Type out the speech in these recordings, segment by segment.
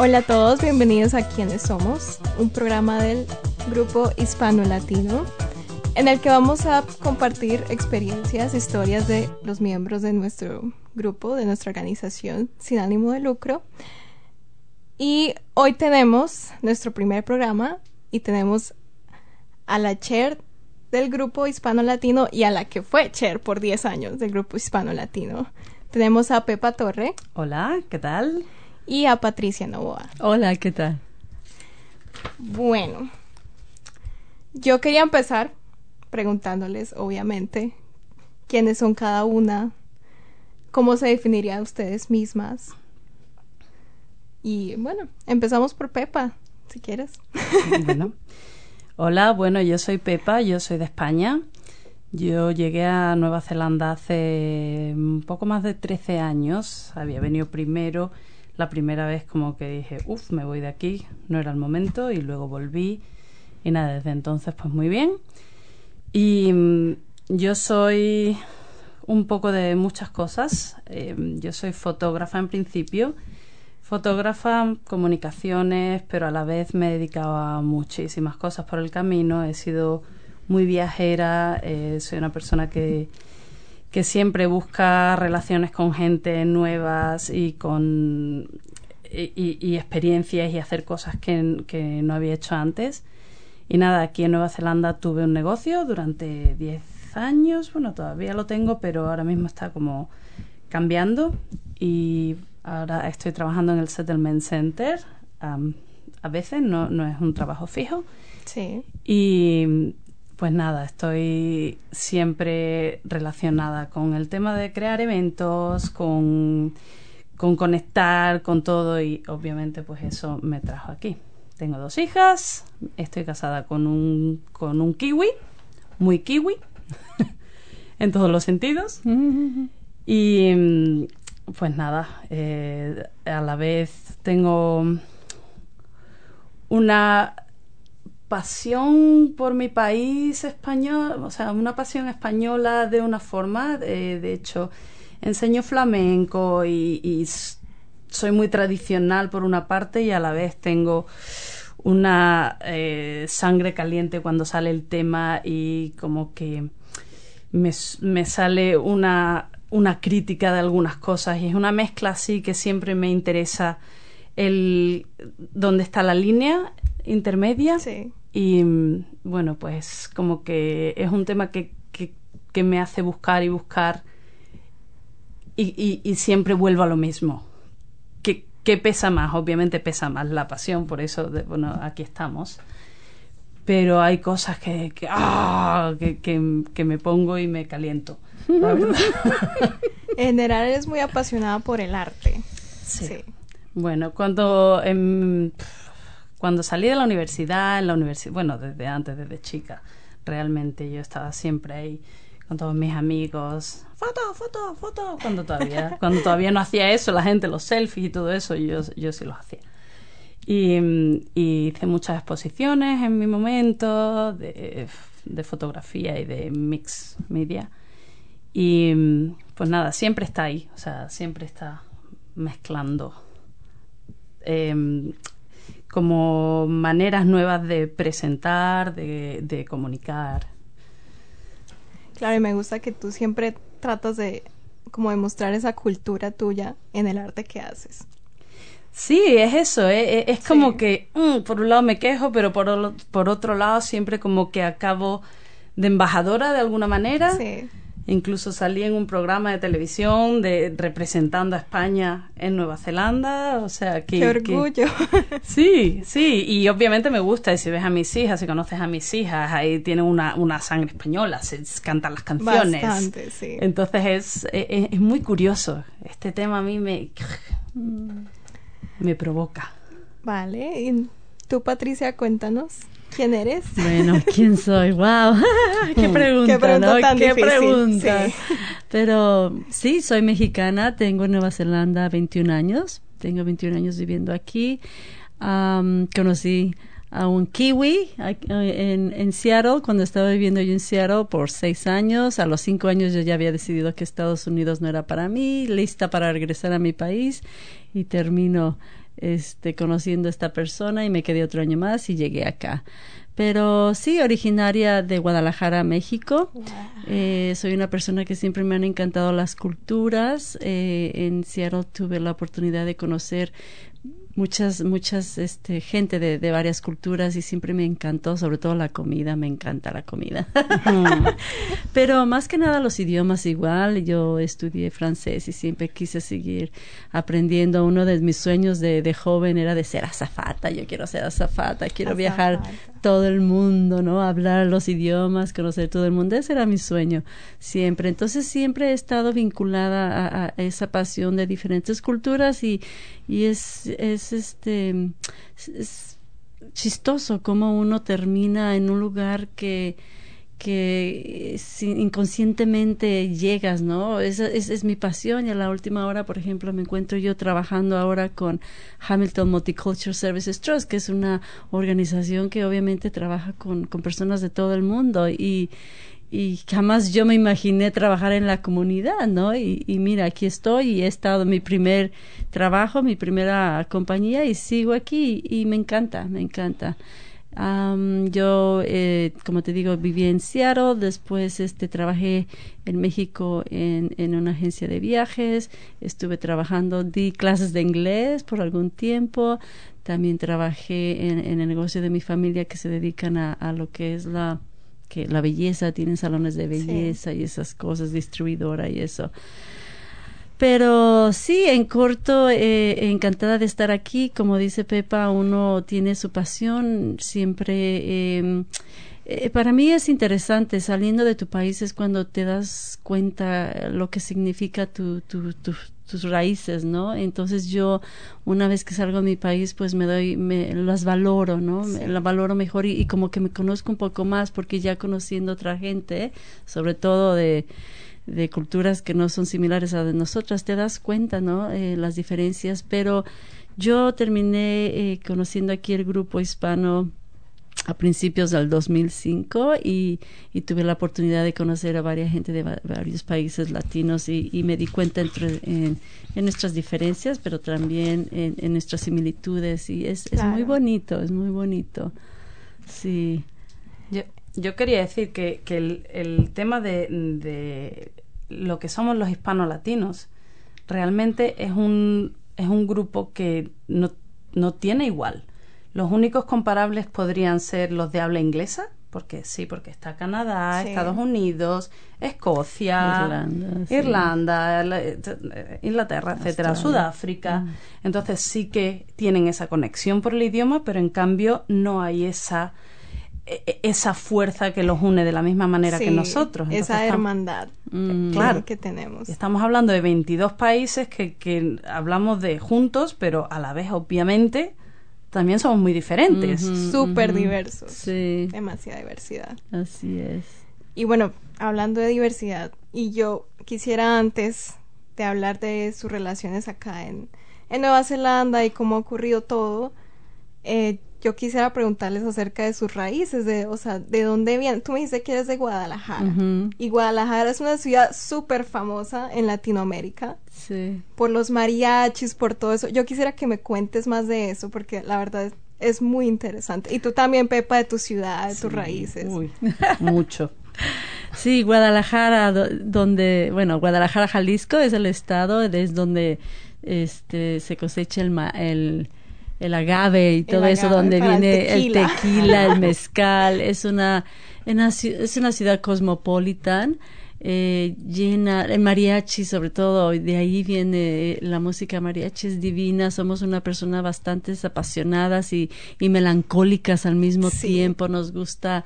Hola a todos, bienvenidos a Quienes Somos, un programa del grupo hispano-latino en el que vamos a compartir experiencias, historias de los miembros de nuestro grupo, de nuestra organización sin ánimo de lucro. Y hoy tenemos nuestro primer programa y tenemos a la chair del grupo hispano-latino y a la que fue chair por 10 años del grupo hispano-latino. Tenemos a Pepa Torre. Hola, ¿qué tal? Y a Patricia Novoa. Hola, ¿qué tal? Bueno, yo quería empezar preguntándoles, obviamente, quiénes son cada una, cómo se definirían ustedes mismas. Y bueno, empezamos por Pepa, si quieres. Bueno, hola, bueno, yo soy Pepa, yo soy de España. Yo llegué a Nueva Zelanda hace un poco más de 13 años. Había venido primero la primera vez como que dije, uff, me voy de aquí, no era el momento, y luego volví. Y nada, desde entonces pues muy bien. Y mm, yo soy un poco de muchas cosas. Eh, yo soy fotógrafa en principio, fotógrafa, comunicaciones, pero a la vez me he dedicado a muchísimas cosas por el camino. He sido muy viajera, eh, soy una persona que que siempre busca relaciones con gente nuevas y con y, experiencias y hacer cosas que, que, no había hecho antes. Y nada, aquí en Nueva Zelanda tuve un negocio durante 10 años, bueno, todavía lo tengo, pero ahora mismo está como cambiando y ahora estoy trabajando en el Settlement Center. a veces no, no es un trabajo fijo. Sí. Y pues nada, estoy siempre relacionada con el tema de crear eventos, con, con conectar con todo y obviamente pues eso me trajo aquí. Tengo dos hijas, estoy casada con un, con un kiwi, muy kiwi, en todos los sentidos. y pues nada, eh, a la vez tengo una pasión por mi país español, o sea, una pasión española de una forma, de, hecho, enseño flamenco y, soy muy tradicional por una parte y a la vez tengo una eh, sangre caliente cuando sale el tema y como que me, me sale una, una crítica de algunas cosas y es una mezcla así que siempre me interesa el dónde está la línea intermedia sí. Y bueno, pues como que es un tema que, que, me hace buscar y buscar y, y, siempre vuelvo a lo mismo. ¿Qué, ¿Qué, pesa más? Obviamente pesa más la pasión, por eso, bueno, aquí estamos. Pero hay cosas que, que, ¡ah! que, que, me pongo y me caliento. La verdad. en general eres muy apasionada por el arte. Sí. Bueno, cuando... En, cuando salí de la universidad, en la universidad, bueno, desde antes, desde chica, realmente yo estaba siempre ahí con todos mis amigos, foto, foto, foto, cuando todavía, cuando todavía no hacía eso, la gente, los selfies y todo eso, yo, yo sí los hacía. Y, hice muchas exposiciones en mi momento de, de, fotografía y de mix media. Y pues nada, siempre está ahí, o sea, siempre está mezclando. Eh, como maneras nuevas de presentar, de, de comunicar. Claro, y me gusta que tú siempre tratas de como demostrar esa cultura tuya en el arte que haces. Sí, es eso, eh, eh, es, como que mm, por un lado me quejo, pero por, por otro lado siempre como que acabo de embajadora de alguna manera. Sí. Incluso salí en un programa de televisión de representando a España en Nueva Zelanda, o sea que... ¡Qué orgullo! sí, sí, y obviamente me gusta, y si ves a mis hijas, si conoces a mis hijas, ahí tienen una, una sangre española, se cantan las canciones. Bastante, sí. Entonces es, es, es muy curioso, este tema a mí me... me provoca. Vale, y tú Patricia, cuéntanos. ¿Quién eres? Bueno, ¿quién soy? ¡Wow! ¡Qué pregunta! Qué pregunta ¿no? tan ¡Qué difícil, pregunta! sí. Pero sí, soy mexicana, tengo en Nueva Zelanda 21 años, tengo 21 años viviendo aquí. Am, conocí a un kiwi en, en Seattle, cuando estaba viviendo yo en Seattle por seis años. A los cinco años yo ya había decidido que Estados Unidos no era para mí, lista para regresar a mi país y termino este, conociendo a esta persona y me quedé otro año más y llegué acá. Pero sí, originaria de Guadalajara, México. Eh, soy una persona que siempre me han encantado las culturas. Eh, en Seattle tuve la oportunidad de conocer muchas, muchas este, gente de, de varias culturas y siempre me encantó, sobre todo la comida, me encanta la comida. Pero más que nada los idiomas igual, yo estudié francés y siempre quise seguir aprendiendo. Uno de mis sueños de, de joven era de ser azafata, yo quiero ser azafata, quiero viajar. Todo el mundo, ¿no? Hablar los idiomas, conocer todo el mundo, ese era mi sueño siempre. Entonces siempre he estado vinculada a, esa pasión de diferentes culturas y, y es, es este, es- es chistoso cómo uno termina en un lugar que que eh, inconscientemente llegas, ¿no? Esa es, mi pasión y a la última hora, por ejemplo, me encuentro yo trabajando ahora con Hamilton Multicultural Services Trust, que es una organización que obviamente trabaja con, con personas de todo el mundo y, y jamás yo me imaginé trabajar en la comunidad, ¿no? Y, y mira, aquí estoy y he estado mi primer trabajo, mi primera compañía y sigo aquí y, me encanta, me encanta. Am, yo, eh, como te digo, viví en Seattle, después este, trabajé en México en, en una agencia de viajes, estuve trabajando, di clases de inglés por algún tiempo, también trabajé en, en el negocio de mi familia que se dedican a, a lo que es la, que la belleza, tienen salones de belleza y esas cosas, distribuidora y eso. Pero sí, en corto, eh, encantada de estar aquí. Como dice Pepa, uno tiene su pasión. Siempre, eh, eh, para mí es interesante, saliendo de tu país es cuando te das cuenta lo que significa tu, tu, tu- tus raíces, ¿no? Entonces yo, una vez que salgo de mi país, pues me doy, me las valoro, ¿no? Me- la valoro mejor y, y como que me conozco un poco más porque ya conociendo otra gente, sobre todo de de culturas que no son similares a de nosotras, te das cuenta, ¿no? Eh, las diferencias, pero yo terminé eh, conociendo aquí el grupo hispano a principios del 2005 y, y tuve la oportunidad de conocer a varias gente de va- varios países latinos y, y me di cuenta entre, en, en nuestras diferencias, pero también en, en nuestras similitudes y es, es muy bonito, es muy bonito. Sí. Yo, yo quería decir que, que el, el tema de, de lo que somos los hispano-latinos realmente es un, es un grupo que no, no tiene igual. Los únicos comparables podrían ser los de habla inglesa, porque sí, porque está Canadá, Sí. Estados Unidos, Escocia, Irlanda, sí. Irlanda, la- eh, Inglaterra, etcétera. Sudáfrica. Entonces sí que tienen esa conexión por el idioma, pero en cambio no hay esa esa fuerza que los une de la misma manera que nosotros. Entonces, esa hermandad Mm. que- Claro. que tenemos. Estamos hablando de 22 países que, que hablamos de juntos, pero a la vez, obviamente, también somos muy diferentes. Ujú, Súper diversos. Sí, Demasiada diversidad. así es. Y bueno, hablando de diversidad, y yo quisiera antes de hablar de sus relaciones acá en, en Nueva Zelanda y cómo ha ocurrido todo, eh, yo quisiera preguntarles acerca de sus raíces, de, o sea, de dónde vienen. Tú me dices que eres de Guadalajara. Y Guadalajara es una ciudad súper famosa en Latinoamérica Sí. por los mariachis, por todo eso. Yo quisiera que me cuentes más de eso porque la verdad es, es muy interesante. Y tú también, Pepa, de tu ciudad, de tus raíces. Uy, mucho. Sí, Guadalajara, do- donde, bueno, Guadalajara, Jalisco es el estado, es donde este se cosecha el ma- el, el agave y todo eso, donde el viene el tequila. el mezcal, es una, es una ciudad cosmopolitan eh, llena, el mariachi sobre todo, de ahí viene la música mariachi, es divina, somos una persona bastante apasionadas y, y melancólicas al mismo tiempo, nos gusta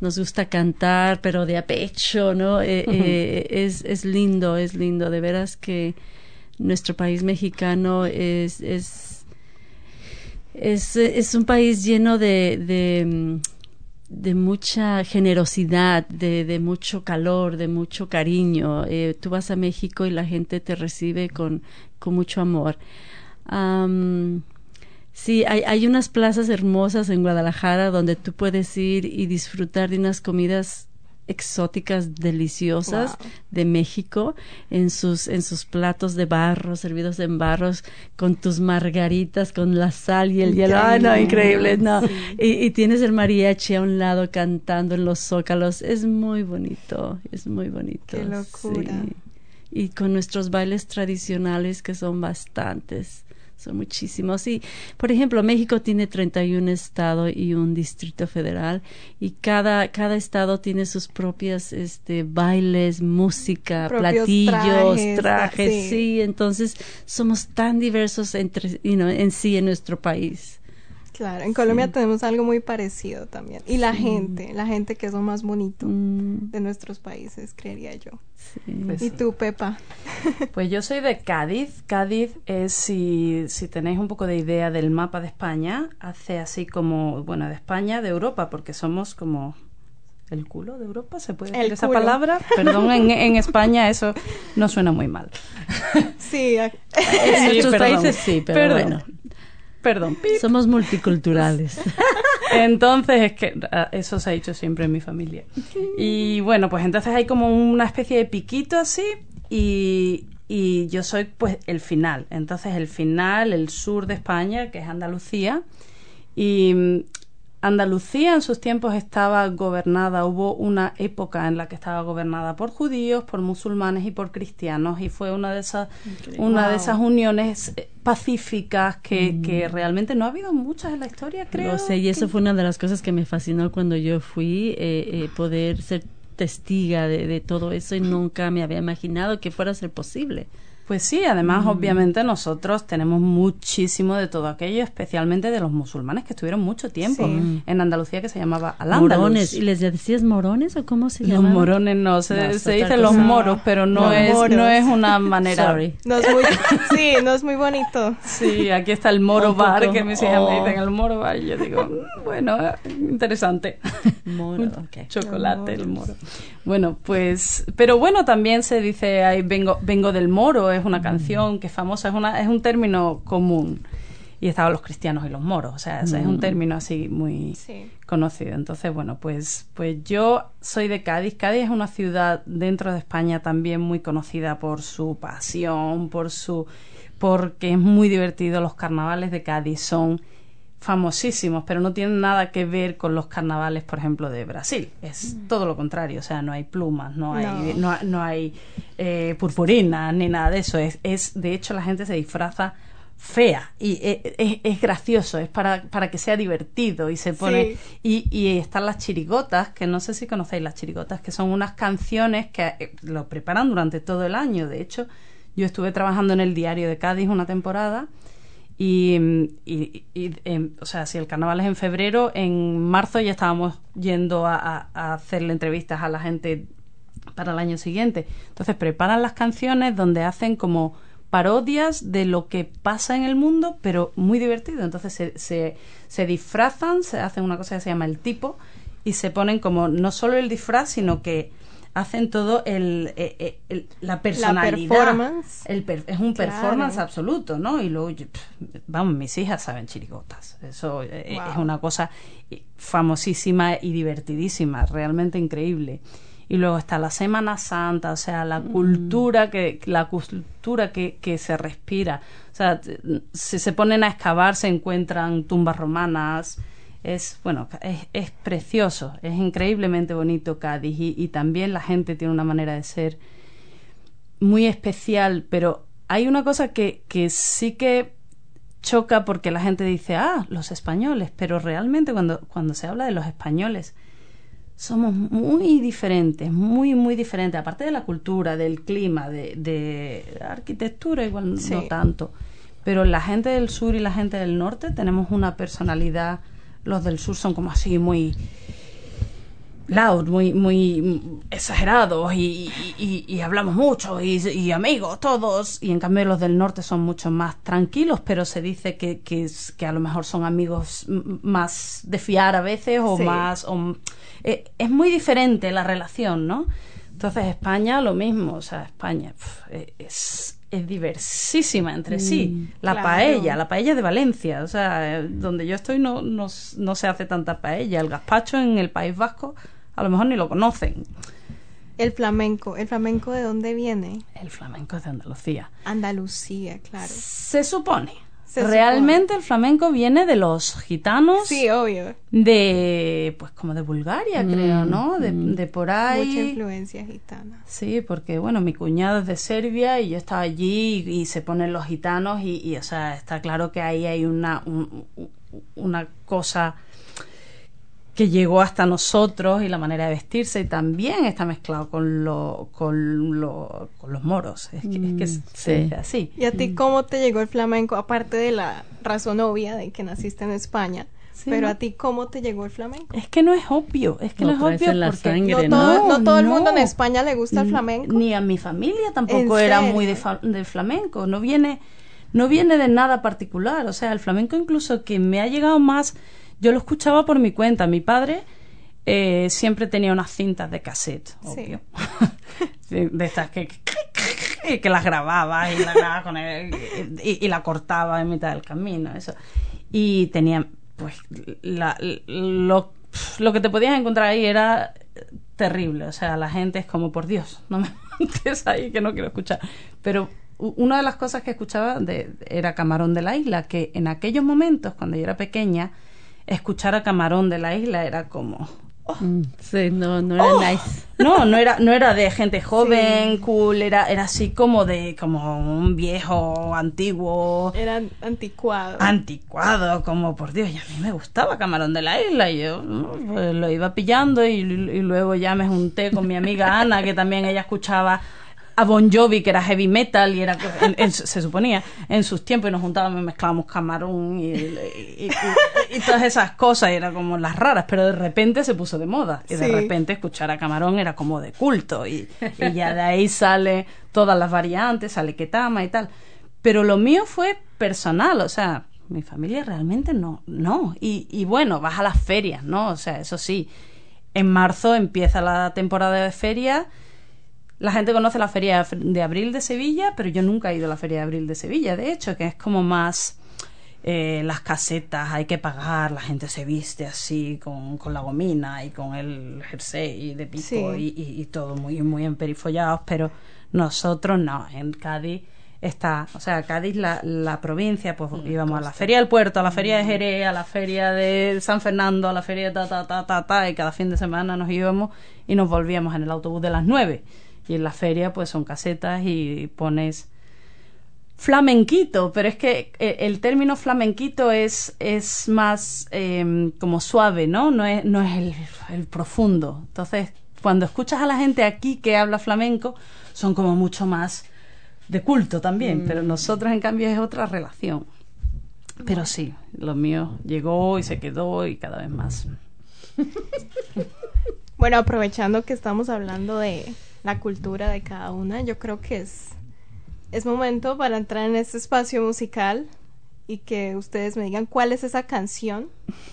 nos gusta cantar, pero de a pecho, ¿no? Eh, eh, es, es lindo, es lindo, de veras que nuestro país mexicano es, es, es, es un país lleno de, de de mucha generosidad, de, de, mucho calor, de mucho cariño. Eh, tú vas a México y la gente te recibe con, con mucho amor. sí, hay, hay unas plazas hermosas en Guadalajara donde tú puedes ir y disfrutar de unas comidas exóticas deliciosas de México en sus en sus platos de barro servidos en barros con tus margaritas con la sal y el hielo. Ah no increíble. no. Y, tienes el mariachi a un lado cantando en los zócalos. Es muy bonito es muy bonito. Qué locura. Y con nuestros bailes tradicionales que son bastantes son muchísimos. Y, por ejemplo, México tiene 31 estados y un distrito federal y cada, cada estado tiene sus propias este, bailes, música, platillos, trajes, sí. Entonces, somos tan diversos entre, en sí en nuestro país. Claro, en Colombia tenemos algo muy parecido también. Y la gente, la gente que es lo más bonito mm. de nuestros países, creería yo. Pues ¿Y tú, Pepa? Pues yo soy de Cádiz. Cádiz es, si, si tenéis un poco de idea del mapa de España, hace así como, bueno, de España, de Europa, porque somos como el culo de Europa, ¿se puede decir esa palabra? Perdón, en, en, España eso no suena muy mal. Sí, en nuestros países sí, pero bueno. Perdón. Somos multiculturales. Entonces, es que ah, eso se ha dicho siempre en mi familia. Y bueno, pues entonces hay como una especie de piquito así y, y yo soy pues el final. Entonces el final, el sur de España, que es Andalucía. Y Andalucía en sus tiempos estaba gobernada, hubo una época en la que estaba gobernada por judíos, por musulmanes y por cristianos y fue una de esas una de esas uniones eh, pacíficas que, mm. que, realmente no ha habido muchas en la historia, creo. Sé, y eso fue una de las cosas que me fascinó cuando yo fui, eh, eh, poder ser testiga de, de todo eso y nunca me había imaginado que fuera a ser posible. Pues sí, además mm. obviamente nosotros tenemos muchísimo de todo aquello, especialmente de los musulmanes que estuvieron mucho tiempo en Andalucía que se llamaba al Morones, ¿y les decías morones o cómo se llaman? Los morones no, se, dice los moros, pero no, es no es una manera. No es muy, sí, no es muy bonito. Sí, aquí está el moro bar, que mis hijas me dicen el moro bar, y yo digo, mm, bueno, interesante. Moro, Chocolate, el moro. Bueno, pues, pero bueno, también se dice, ahí vengo, vengo del moro, es una canción que es famosa, es, una, es un término común. Y estaban los cristianos y los moros, o sea, es un mm. término así muy conocido. Entonces, bueno, pues, pues yo soy de Cádiz. Cádiz es una ciudad dentro de España también muy conocida por su pasión, por su porque es muy divertido. Los carnavales de Cádiz son famosísimos, pero no tienen nada que ver con los carnavales, por ejemplo, de Brasil. Es mm. todo lo contrario, o sea, no hay plumas, no hay, no. no, hay eh, purpurinas ni nada de eso. Es, es, de hecho, la gente se disfraza fea y e, es, gracioso, es para, para que sea divertido y se pone y, y están las chirigotas, que no sé si conocéis las chirigotas, que son unas canciones que eh, lo preparan durante todo el año. De hecho, yo estuve trabajando en el diario de Cádiz una temporada y, y, em, o sea, si el carnaval es en febrero, en marzo ya estábamos yendo a, hacerle entrevistas a la gente para el año siguiente. Entonces preparan las canciones donde hacen como parodias de lo que pasa en el mundo, pero muy divertido. Entonces se, se, se disfrazan, se hacen una cosa que se llama el tipo y se ponen como no solo el disfraz, sino que hacen todo el, eh, eh, la personalidad. performance. El es un performance absoluto, ¿no? Y luego, vamos, mis hijas saben chirigotas. Eso eh, es una cosa famosísima y divertidísima, realmente increíble. Y luego está la Semana Santa, o sea, la mm. cultura que la cultura que, que se respira. O sea, si se ponen a excavar se encuentran tumbas romanas, es bueno es, es, precioso es increíblemente bonito Cádiz y, también la gente tiene una manera de ser muy especial pero hay una cosa que, que sí que choca porque la gente dice ah los españoles pero realmente cuando cuando se habla de los españoles somos muy diferentes, muy, muy diferentes, aparte de la cultura, del clima, de, de arquitectura, igual no tanto. Pero la gente del sur y la gente del norte tenemos una personalidad, los del sur son como así muy loud, muy, muy exagerados y, y, hablamos mucho y, amigos todos. Y en cambio los del norte son mucho más tranquilos, pero se dice que, que, que a lo mejor son amigos más de fiar a veces o más... Eh, es muy diferente la relación, ¿no? Entonces España lo mismo, o sea, España eh, es, es diversísima entre sí. Mm, la paella, la paella de Valencia, o sea, donde yo estoy no, no, no se hace tanta paella. El gazpacho en el País Vasco a lo mejor ni lo conocen. El flamenco, ¿el flamenco de dónde viene? El flamenco es de Andalucía. Andalucía, claro. Se supone. Realmente el flamenco viene de los gitanos. Sí, obvio. De, pues como de Bulgaria, creo, mm, ¿no? De, mm. de, por ahí. Mucha influencia gitana. Sí, porque, bueno, mi cuñado es de Serbia y yo estaba allí y, se ponen los gitanos y, o sea, está claro que ahí hay una, una cosa que llegó hasta nosotros y la manera de vestirse y también está mezclado con lo, con, lo, con los moros. Es que, es que mm, se así. ¿Y a ti cómo te llegó el flamenco? Aparte de la razón obvia de que naciste en España. pero a ti, ¿cómo te llegó el flamenco? Es que no es obvio, es que no, es obvio porque no, todo, el mundo en España le gusta el flamenco. Ni a mi familia tampoco era muy de, de, flamenco, no viene, no viene de nada particular. O sea, el flamenco incluso que me ha llegado más yo lo escuchaba por mi cuenta. Mi padre eh, siempre tenía unas cintas de cassette, obvio. de estas que, que, las grababa y la grababa con él, y, la cortaba en mitad del camino. Eso. Y tenía, pues, la, lo, lo que te podías encontrar ahí era terrible. O sea, la gente es como, por Dios, no me montes ahí que no quiero escuchar. Pero una de las cosas que escuchaba de, era Camarón de la Isla, que en aquellos momentos, cuando yo era pequeña, escuchar a Camarón de la isla era como... Oh. Mm, sí, no, no era oh. nice. No, no era, no era de gente joven, cool, era, era así como de, como un viejo antiguo. Era anticuado. Anticuado, como por Dios, y a mí me gustaba Camarón de la Isla, y yo pues, lo iba pillando y, y luego ya me junté con mi amiga Ana, que también ella escuchaba a Bon Jovi, que era heavy metal, y era, se suponía, en sus tiempos, y nos juntábamos y mezclábamos camarón y, y, todas esas cosas, y era como las raras, pero de repente se puso de moda, y de repente escuchar a camarón era como de culto, y, ya de ahí sale todas las variantes, sale Ketama y tal. Pero lo mío fue personal, o sea, mi familia realmente no, no. Y, y bueno, vas a las ferias, ¿no? O sea, eso sí, en marzo empieza la temporada de ferias la gente conoce la Feria de Abril de Sevilla, pero yo nunca he ido a la Feria de Abril de Sevilla, de hecho, que es como más eh, las casetas, hay que pagar, la gente se viste así con, con la gomina y con el jersey de pico y, y, todo muy, muy emperifollados, pero nosotros no, en Cádiz está, o sea, Cádiz, la, la provincia, pues íbamos a la feria del puerto, a la feria de Jerez, a la feria de San Fernando, a la feria de ta, ta, ta, ta, ta, y cada fin de semana nos íbamos y nos volvíamos en el autobús de las nueve. Y en la feria pues son casetas y pones flamenquito, pero es que eh, el término flamenquito es, es más em, como suave, ¿no? No es, no es el, profundo. Entonces, cuando escuchas a la gente aquí que habla flamenco, son como mucho más de culto también, pero mm. nosotros en cambio es otra relación. Pero sí, lo mío llegó y se quedó y cada vez más. Bueno, aprovechando que estamos hablando de, la cultura de cada una. Yo creo que es, es momento para entrar en este espacio musical y que ustedes me digan cuál es esa canción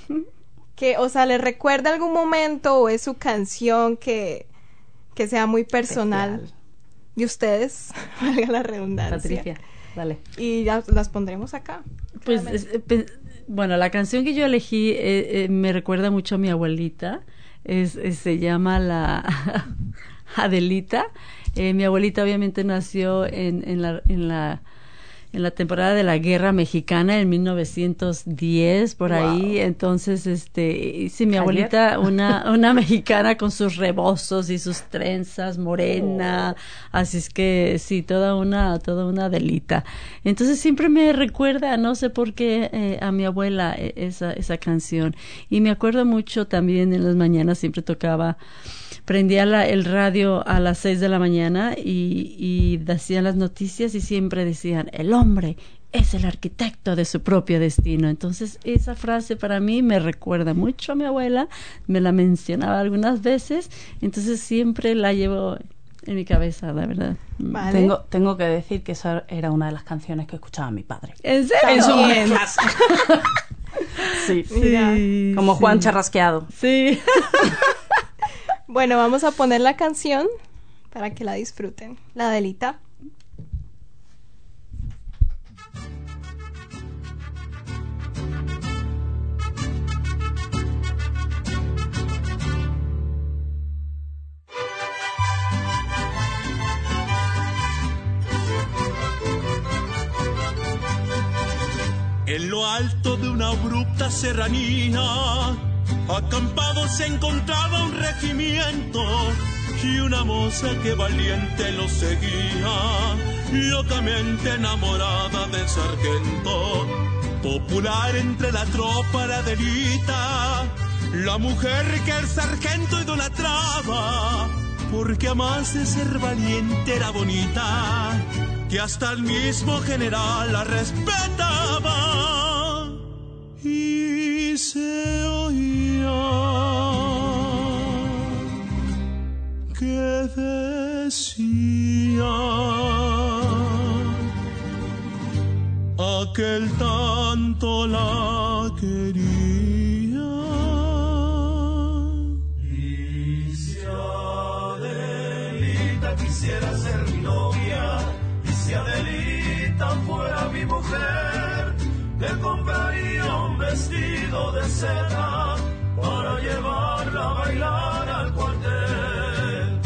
que, o sea, les recuerda algún momento o es su canción que, que sea muy personal. Y ustedes, valga la redundancia. Patricia, dale. Y ya las pondremos acá. Pues, bueno, la canción que yo elegí eh, eh, me recuerda mucho a mi abuelita. Es, se llama la Adelita. Eh, mi abuelita obviamente nació en, en, la, en, la, en la temporada de la guerra mexicana en 1910 por ahí. Entonces este sí mi abuelita una una mexicana con sus rebozos y sus trenzas morena. Oh. así es que sí toda una toda una delita entonces siempre me recuerda no sé por qué eh, a mi abuela e, esa esa canción. Y me acuerdo mucho también en las mañanas siempre tocaba prendía la, el radio a las seis de la mañana y, y decían las noticias y siempre decían, el hombre es el arquitecto de su propio destino. Entonces, esa frase para mí me recuerda mucho a mi abuela, me la mencionaba algunas veces, entonces siempre la llevo en mi cabeza, la verdad. Tengo, tengo que decir que esa era una de las canciones que escuchaba mi padre. ¿En serio? En su sí, sí, como Juan Charrasqueado. Sí. Bueno, vamos a poner la canción para que la disfruten. La delita. En lo alto de una abrupta serranía Acampado se encontraba un regimiento y una moza que valiente lo seguía, locamente enamorada del sargento. Popular entre la tropa la delita, la mujer que el sargento idolatraba, porque además de ser valiente era bonita, que hasta el mismo general la respetaba. Y se que decía aquel tanto la quería. Y si Adelita quisiera ser mi novia, y si Adelita fuera mi mujer, le compraría un vestido de seda para llevarla a bailar al cuartel.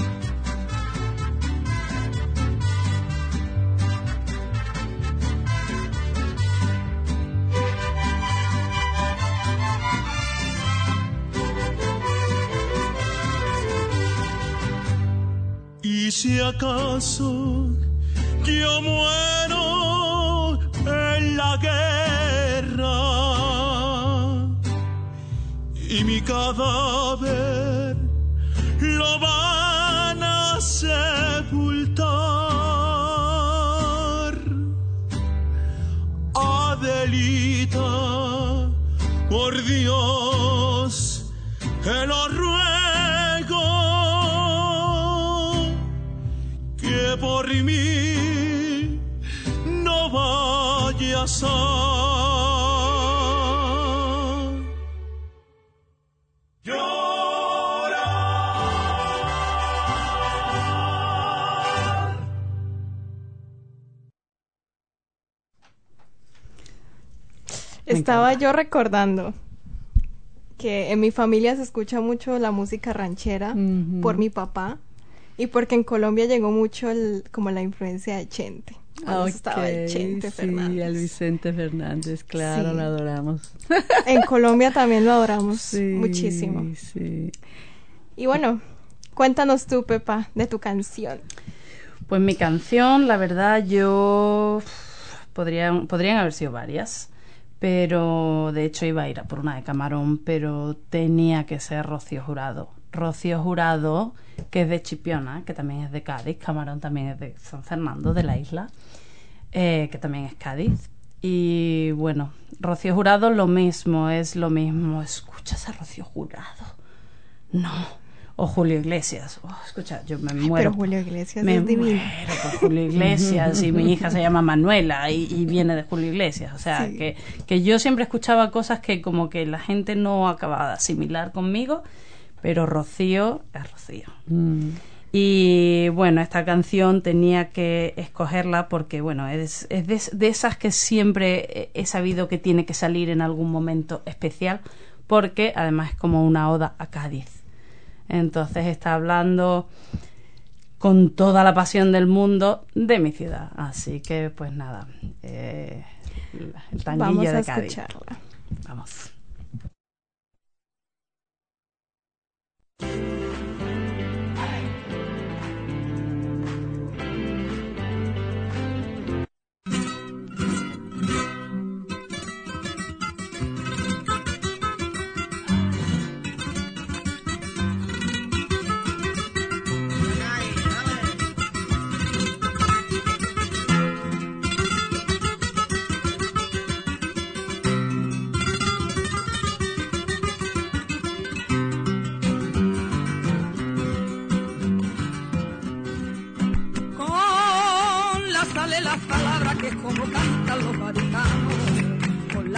Y si acaso yo muero y mi cadáver lo van a sepultar. Adelita, por Dios, te lo ruego que por mí no vayas a Estaba yo recordando que en mi familia se escucha mucho la música ranchera por mi papá y porque en Colombia llegó mucho el, como la influencia de Chente. estaba el Chente sí, el Vicente Fernández, claro, lo adoramos. En Colombia también lo adoramos muchísimo. Sí. Y bueno, cuéntanos tú, Pepa, de tu canción. Pues mi canción, la verdad, yo podrían, podrían haber sido varias pero de hecho iba a ir a por una de camarón, pero tenía que ser Rocío Jurado. Rocío Jurado, que es de Chipiona, que también es de Cádiz, Camarón también es de San Fernando, de la isla, eh, que también es Cádiz. Y bueno, Rocío Jurado lo mismo, es lo mismo. ¿Escuchas a Rocío Jurado? No o Julio Iglesias. Oh, escucha, yo me muero. Pero Julio Iglesias me es divino. muero con Julio Iglesias y mi hija se llama Manuela y, viene de Julio Iglesias. O sea, que, que yo siempre escuchaba cosas que como que la gente no acababa de asimilar conmigo, pero Rocío es Rocío. Mm. Y bueno, esta canción tenía que escogerla porque, bueno, es, es de, de, esas que siempre he sabido que tiene que salir en algún momento especial, porque además es como una oda a Cádiz. Entonces está hablando con toda la pasión del mundo de mi ciudad. Así que, pues nada, eh, el tanguillo Vamos a de Cádiz. escucharla. Vamos.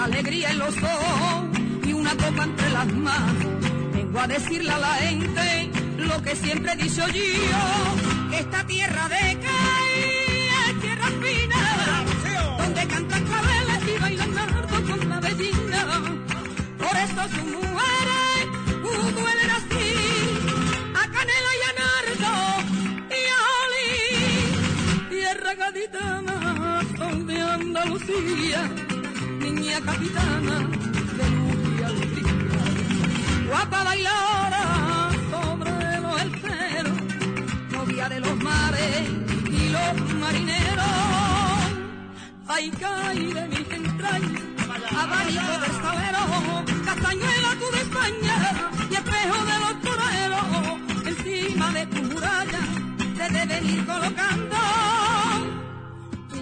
Alegría en los ojos y una copa entre las manos. Vengo a decirle a la gente lo que siempre he dicho yo, que esta tierra de Cádiz es tierra fina, donde cantan claveles y bailan nardo con la bellina. Por eso sus mujeres uh, duelen así, a canela y a nardo y a Oli, tierra gaditana, son de Andalucía, niña capitana de y alegría. Guapa bailadora sobre los elceros, novia de los mares y los marineros. Ay, caí de mis entrañas, abanico del salero, castañuela tú de España y espejo de los toreros, encima de tu muralla te deben ir colocando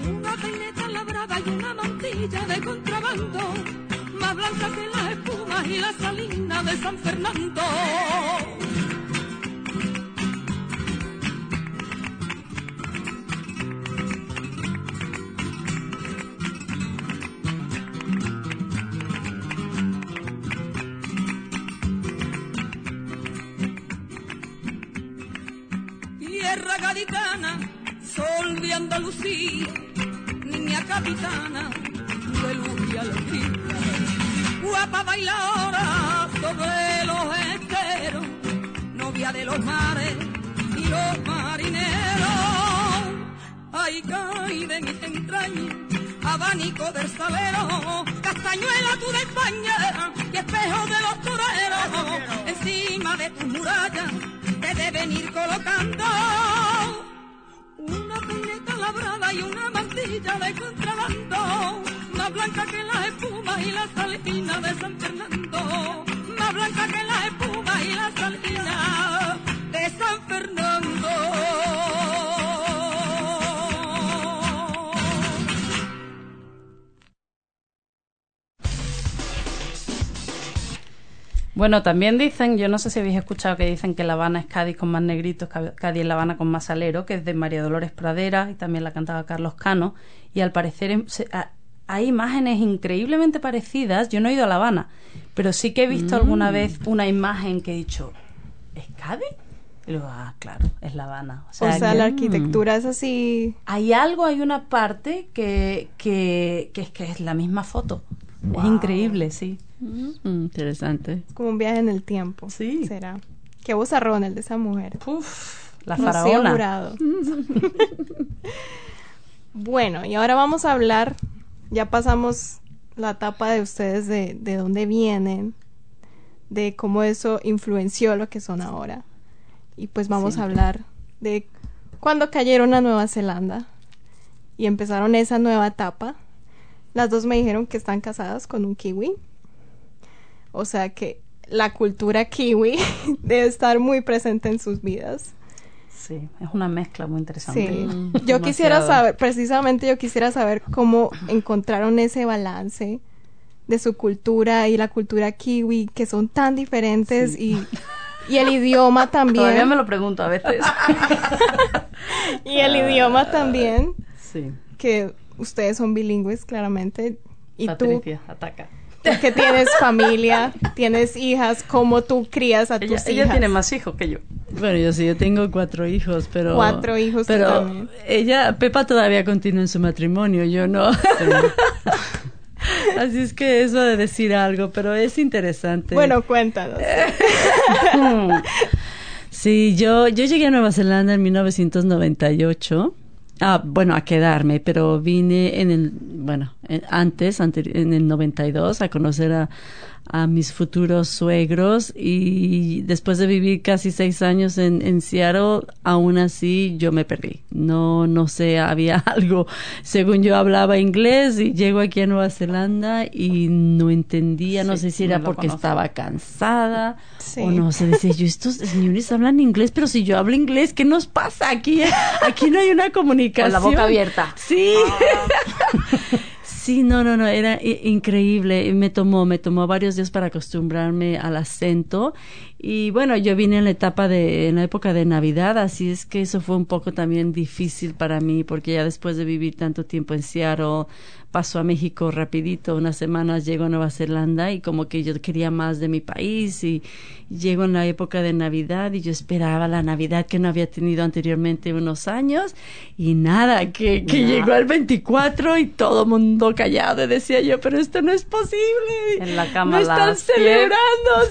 una peineta labrada y una mantilla de más blanca que las espumas y la salina de San Fernando. Tierra gaditana, sol de Andalucía, niña capitana alegría. Guapa bailadora sobre los esteros, novia de los mares y los marineros. Ay, caí de mis entrañas, abanico del salero, castañuela tú de España y espejo de los toreros, encima de tus murallas te deben ir colocando una peineta labrada y una mantilla de contrabando, blanca que las espumas y la salina de San Fernando, más blanca que las espumas y la salina de San Fernando. Bueno, también dicen, yo no sé si habéis escuchado que dicen que La Habana es Cádiz con más negritos, Cádiz La Habana con más salero, que es de María Dolores Pradera y también la cantaba Carlos Cano. Y al parecer em- hay imágenes increíblemente parecidas. Yo no he ido a La Habana, pero sí que he visto alguna vez una imagen que he dicho, ¿es Cádiz? Y luego, ah, claro, es La Habana. O O sea, que- la arquitectura es así. hay algo, hay una parte que, que, que es que es la misma foto. Es increíble, sí. Mm, interesante. como un viaje en el tiempo. Sí. Será. Qué bozarrón el de esa mujer. Uf, la faraona. Jurado. bueno, y ahora vamos a hablar. Ya pasamos la etapa de ustedes de, de dónde vienen, de cómo eso influenció lo que son ahora. Y pues vamos a hablar de cuando cayeron a Nueva Zelanda y empezaron esa nueva etapa. Las dos me dijeron que están casadas con un kiwi. O sea que la cultura kiwi debe estar muy presente en sus vidas. Sí, es una mezcla muy interesante. Sí. Mm, Yo quisiera saber, precisamente yo quisiera saber cómo encontraron ese balance de su cultura y la cultura kiwi, que son tan diferentes y, y el idioma Todavía también. me lo pregunto a veces. Y el idioma también, sí. que ustedes son bilingües claramente. Y Patricia, ataca. Que tienes familia, tienes hijas, cómo tú crías a Ella, tus ella hijas. tiene más hijos que yo. Bueno, yo sí, yo tengo cuatro hijos, pero... Cuatro hijos Pero también. ella, Pepa todavía continúa en su matrimonio, yo no. Así es que eso de decir algo, pero es interesante. Bueno, cuéntanos. Sí, yo, yo llegué a Nueva Zelanda en 1998. Ah, bueno, a quedarme, pero vine en el, bueno, antes, en el 92, a conocer a, a mis futuros suegros y después de vivir casi seis años en, en Seattle, aún así yo me perdí. No, no sé, había algo, según yo hablaba inglés y llego aquí a Nueva Zelanda y no entendía, no sé si era porque estaba cansada o no sé, decía yo, estos señores hablan inglés, pero si yo hablo inglés, ¿qué nos pasa aquí? Aquí no hay una comunicación. Con la boca abierta. Sí. Ah. Sí, no, no, no, era increíble. Me tomó, me tomó varios días para acostumbrarme al acento. Y bueno, yo vine en la etapa de, en la época de Navidad, así es que eso fue un poco también difícil para mí, porque ya después de vivir tanto tiempo en Seattle, paso a México rapidito, unas semanas llego a Nueva Zelanda y como que yo quería más de mi país y, llego en la época de Navidad y yo esperaba la Navidad que no había tenido anteriormente unos años y nada, que, que llegó el 24 y todo mundo callado y decía yo, pero esto no es posible. En la cama. No están celebrando.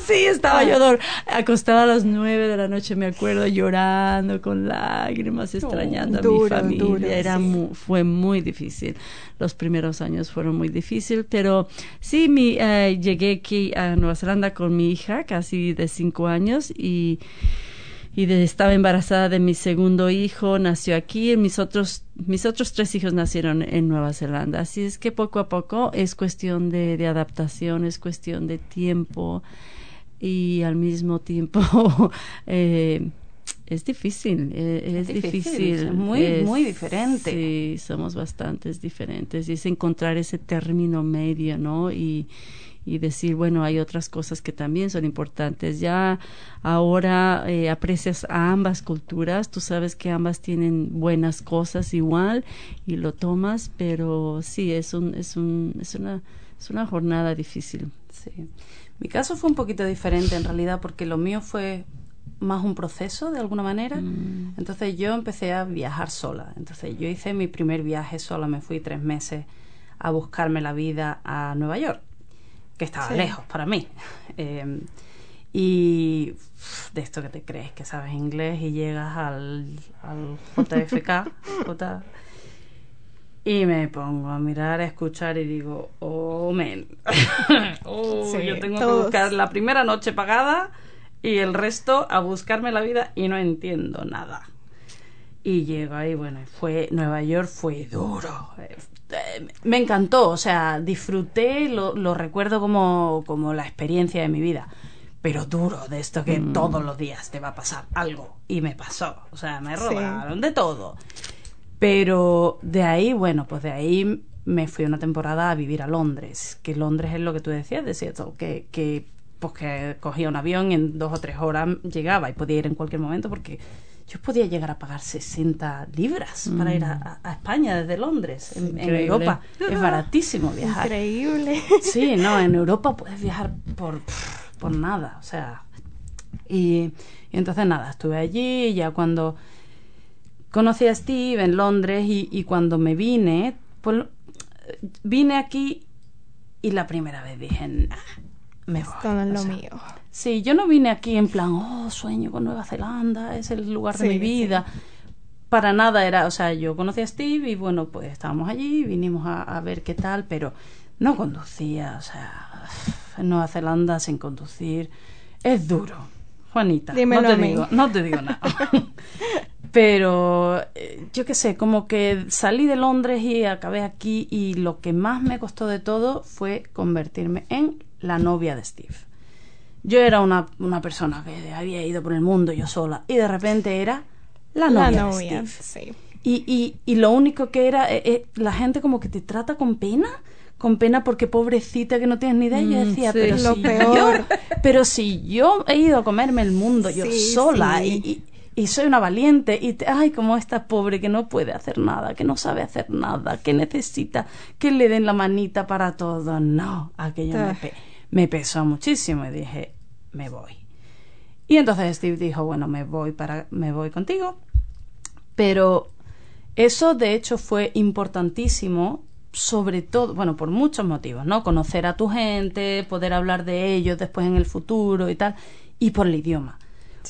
Sí, estaba yo acostada a las nueve de la noche, me acuerdo, llorando con lágrimas, extrañando a mi familia. Era fue muy difícil los primeros años fueron muy difíciles, pero sí, mi, eh, llegué aquí a Nueva Zelanda con mi hija, casi de cinco años, y, y estaba embarazada de mi segundo hijo, nació aquí, y mis otros, mis otros tres hijos nacieron en Nueva Zelanda. Así es que poco a poco es cuestión de, de adaptación, es cuestión de tiempo y al mismo tiempo eh, es difícil, eh, es, difícil, muy, muy diferente. Sí, somos bastantes diferentes y es encontrar ese término medio, ¿no? Y, y decir, bueno, hay otras cosas que también son importantes. Ya ahora eh, aprecias a ambas culturas, tú sabes que ambas tienen buenas cosas igual y lo tomas, pero sí, es, un, es, un, es, una, es una jornada difícil. Sí. Mi caso fue un poquito diferente en realidad porque lo mío fue más un proceso de alguna manera. Mm. Entonces yo empecé a viajar sola. Entonces yo hice mi primer viaje sola, me fui tres meses a buscarme la vida a Nueva York, que estaba lejos para mí. Em, y de esto que te crees que sabes inglés y llegas al, al JFK y me pongo a mirar, a escuchar y digo, oh, men, oh, yo tengo que buscar la primera noche pagada y el resto a buscarme la vida y no entiendo nada. Y llego ahí, bueno, fue Nueva York fue duro. Me encantó, o sea, disfruté, lo, lo recuerdo como, como la experiencia de mi vida pero duro de esto que mm. todos los días te va a pasar algo y me pasó, o sea, me robaron de todo. Pero de ahí, bueno, pues de ahí me fui una temporada a vivir a Londres, que Londres es lo que tú decías, de cierto, que, que pues que cogía un avión y en dos o tres horas llegaba y podía ir en cualquier momento porque yo podía llegar a pagar 60 libras para ir a, mm. España desde Londres, en, Europa. Es baratísimo viajar. Increíble. Sí, no, en Europa puedes viajar por, por nada, o sea. Y, entonces nada, estuve allí y ya cuando conocí a Steve en Londres y, y cuando me vine, pues vine aquí y la primera vez dije, nah, me voy. lo mío. Sí, yo no vine aquí en plan, oh, sueño con Nueva Zelanda, es el lugar de mi vida. Para nada era, o sea, yo conocí a Steve y bueno, pues estábamos allí, vinimos a, ver qué tal, pero no conducía, o sea, en Nueva Zelanda sin conducir es duro. Juanita, no te digo, no te digo nada. pero eh, yo qué sé, como que salí de Londres y acabé aquí y lo que más me costó de todo fue convertirme en la novia de Steve. Yo era una, una persona que había ido por el mundo yo sola y de repente era la novia, de Steve. Y, y, y, lo único que era, eh, eh, la gente como que te trata con pena, con pena porque pobrecita que no tienes ni idea. yo mm, decía, pero, si Yo, pero si yo he ido a comerme el mundo yo sola y, y, soy una valiente y, ay, como esta pobre que no puede hacer nada, que no sabe hacer nada, que necesita que le den la manita para todo. No, aquello me, me pesó muchísimo y dije, me voy. Y entonces Steve dijo, bueno, me voy para me voy contigo. Pero eso de hecho fue importantísimo, sobre todo, bueno, por muchos motivos, ¿no? Conocer a tu gente, poder hablar de ellos después en el futuro y tal, y por el idioma.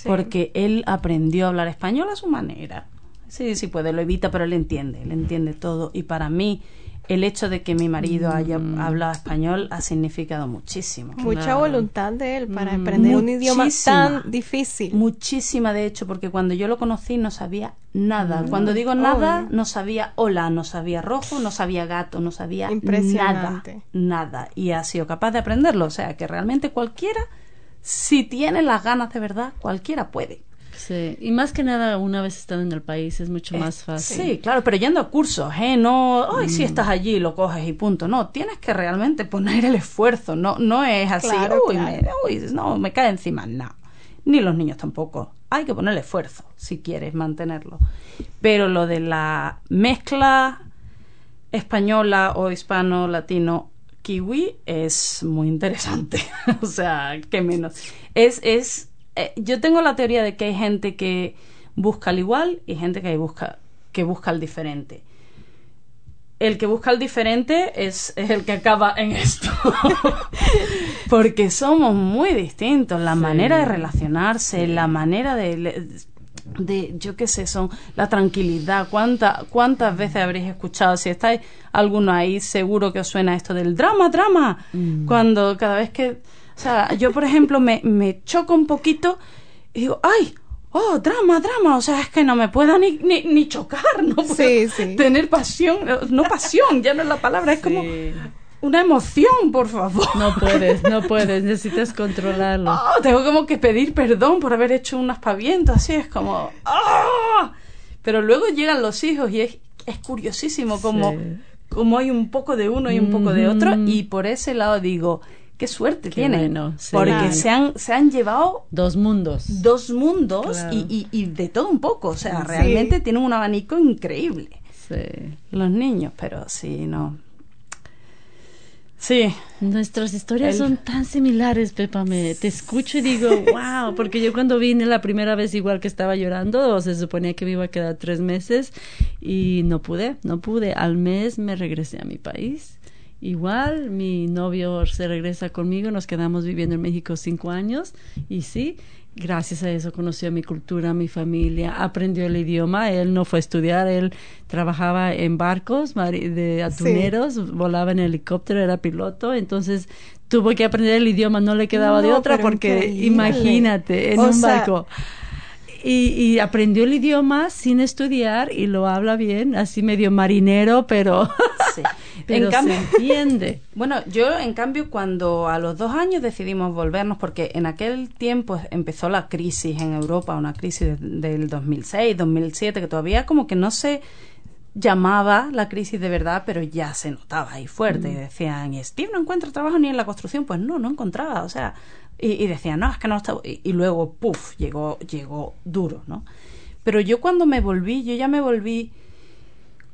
porque él aprendió a hablar español a su manera. Sí, sí puede, lo evita, pero él entiende, él entiende todo. Y para mí, el hecho de que mi marido haya Mm. hablado español ha significado muchísimo. Mucha Claro. voluntad de él para aprender un idioma tan difícil. Muchísima, de hecho, porque cuando yo lo conocí no sabía nada. Cuando digo nada, no sabía hola, no sabía rojo, no sabía gato, no sabía nada. Impresionante. Nada. Y ha sido capaz de aprenderlo. O sea, que realmente cualquiera, si tiene las ganas de verdad, cualquiera puede. Sí, y más que nada, una vez estando en el país es mucho más fácil. Sí, claro, pero yendo a cursos, ¿eh? No, ay, Mm. si estás allí, lo coges y punto. No, tienes que realmente poner el esfuerzo. No, no es así, Claro, uy, claro. Me, uy, no, me cae encima. No. Ni los niños tampoco. Hay que poner el esfuerzo si quieres mantenerlo. Pero lo de la mezcla española o hispano-latino kiwi es muy interesante. o sea, que menos. Es, es, eh, yo tengo la teoría de que hay gente que busca al igual y gente que busca, que busca al diferente. El que busca al diferente es, es el que acaba en esto. Porque somos muy distintos. La manera de relacionarse, la manera de, de yo qué sé, son la tranquilidad. ¿Cuánta, ¿Cuántas veces habréis escuchado? Si estáis alguno ahí, seguro que os suena esto del drama, drama. Cuando cada vez que, o sea, yo por ejemplo me, me choco un poquito y digo, ¡ay! Oh, drama, drama, o sea, es que no me pueda ni, ni, ni chocar, no puedo Sí, sí. tener pasión, no pasión, ya no es la palabra, es como una emoción, por favor. No puedes, no puedes, necesitas controlarlo. Oh, tengo como que pedir perdón por haber hecho un aspaviento, así es como... ¡ah! Pero luego llegan los hijos y es, es curiosísimo como, Sí. como hay un poco de uno y un poco de otro y por ese lado digo, qué suerte Qué tienen, bueno, sí. porque Claro. se, han, se han llevado Dos mundos. dos mundos Claro. y, y, y de todo un poco, o sea, realmente tienen un abanico increíble Sí. los niños, pero sí, no. Sí, Nuestras historias El- son tan similares, Pepa. Me, te escucho y digo, wow, porque yo cuando vine la primera vez igual que estaba llorando, se suponía que me iba a quedar tres meses y no pude, no pude. Al mes me regresé a mi país. Igual, mi novio se regresa conmigo, nos quedamos viviendo en México cinco años y sí, gracias a eso conoció mi cultura, mi familia, aprendió el idioma, él no fue a estudiar, él trabajaba en barcos de atuneros, volaba en helicóptero, era piloto, entonces tuvo que aprender el idioma, no le quedaba de otra porque increíble. imagínate, en O un sea, barco. Y, y aprendió el idioma sin estudiar y lo habla bien, así medio marinero, pero, sí. pero en cambio, se entiende. bueno, yo en cambio cuando a los dos años decidimos volvernos, porque en aquel tiempo empezó la crisis en Europa, una crisis de- del 2006, 2007, que todavía como que no se llamaba la crisis de verdad, pero ya se notaba ahí fuerte. Y decían, ¿y Steve no encuentra trabajo ni en la construcción? Pues no, no encontraba, o sea, y, y decían, no, es que no está... Y, y luego, puff, llegó, llegó duro, ¿no? Pero yo cuando me volví, yo ya me volví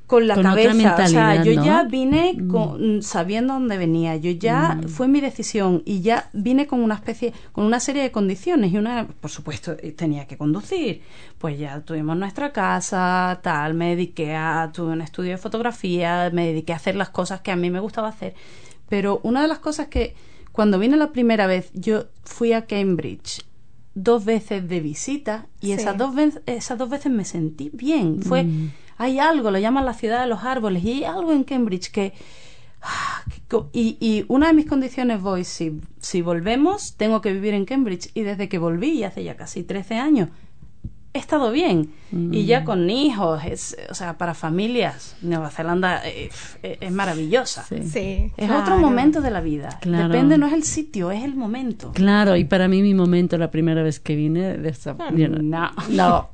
con la Con cabeza, o sea, yo ¿no? ya vine con, sabiendo dónde venía, yo ya fue mi decisión y ya vine con una especie, con una serie de condiciones y una, por supuesto, eh, tenía que conducir, pues ya tuvimos nuestra casa, tal, me dediqué a, tuve un estudio de fotografía, me dediqué a hacer las cosas que a mí me gustaba hacer, pero una de las cosas que cuando vine la primera vez, yo fui a Cambridge dos veces de visita y Sí. esas dos veces esas dos veces me sentí bien fue hay algo lo llaman la ciudad de los árboles y hay algo en Cambridge que, ah, y, y una de mis condiciones voy si si volvemos tengo que vivir en Cambridge y desde que volví y hace ya casi 13 años he estado bien y ya con hijos es o sea para familias Nueva Zelanda eh, es, es maravillosa Sí. Sí. es claro. otro momento de la vida Claro. depende no es el sitio es el momento Claro, y para mí mi momento, la primera vez que vine, de esa- you know, no no.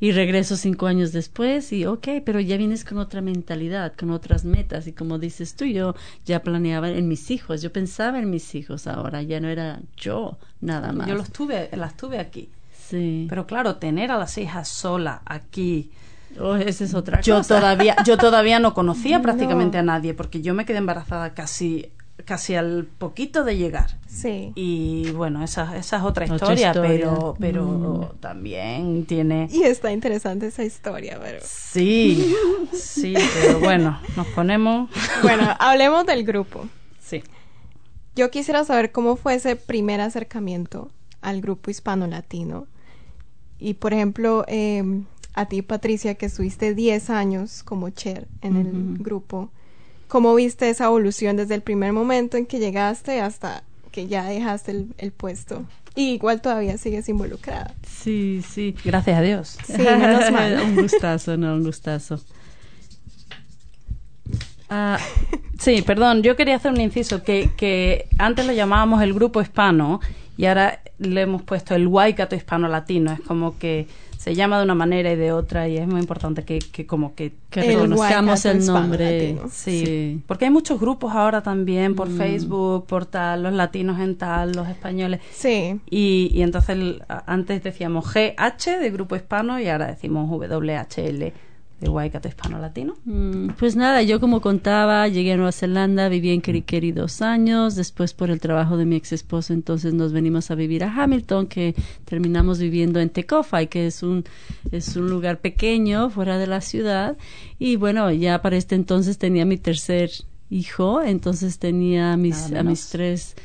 Y regreso cinco años después y ok, pero ya vienes con otra mentalidad, con otras metas y como dices tú, yo ya planeaba en mis hijos, yo pensaba en mis hijos ahora, ya no era yo nada más. Yo los tuve, las tuve aquí. Sí. Pero claro, tener a las hijas sola aquí. Oh, esa es otra Yo cosa. todavía, yo todavía no conocía prácticamente a nadie, porque yo me quedé embarazada casi, casi al poquito de llegar. Sí. Y bueno, esa, esa es otra Otra historia, pero, pero también tiene. Y está interesante esa historia, pero... Sí, sí, pero bueno, nos ponemos. Bueno, hablemos del grupo. Sí. Yo quisiera saber cómo fue ese primer acercamiento al grupo hispano-latino y por ejemplo, eh, a ti, Patricia, que estuviste 10 años como chair en el grupo, ¿cómo viste esa evolución desde el primer momento en que llegaste hasta que ya dejaste el, el puesto? Y igual todavía sigues involucrada. Sí, sí. Gracias a Dios. Sí, menos mal. un gustazo, no, un gustazo. Ah, sí, perdón, yo quería hacer un inciso que, que antes lo llamábamos el grupo hispano y ahora le hemos puesto el Waikato hispano latino. Es como que se llama de una manera y de otra y es muy importante que, que como que, Que El reconozcamos el nombre. Sí, Sí. porque hay muchos grupos ahora también por Mm. Facebook, por tal, los latinos en tal, los españoles. Sí, Y, y entonces el- antes decíamos GH de Grupo Hispano y ahora decimos WHL de Waikato Hispano Latino. Mm, Pues nada, yo como contaba, llegué a Nueva Zelanda, viví en Kerikeri dos años, después por el trabajo de mi ex esposo, entonces nos venimos a vivir a Hamilton, que terminamos viviendo en Tecofai, que es un, es un lugar pequeño fuera de la ciudad, y bueno, ya para este entonces tenía mi tercer hijo, entonces tenía a mis, a mis tres,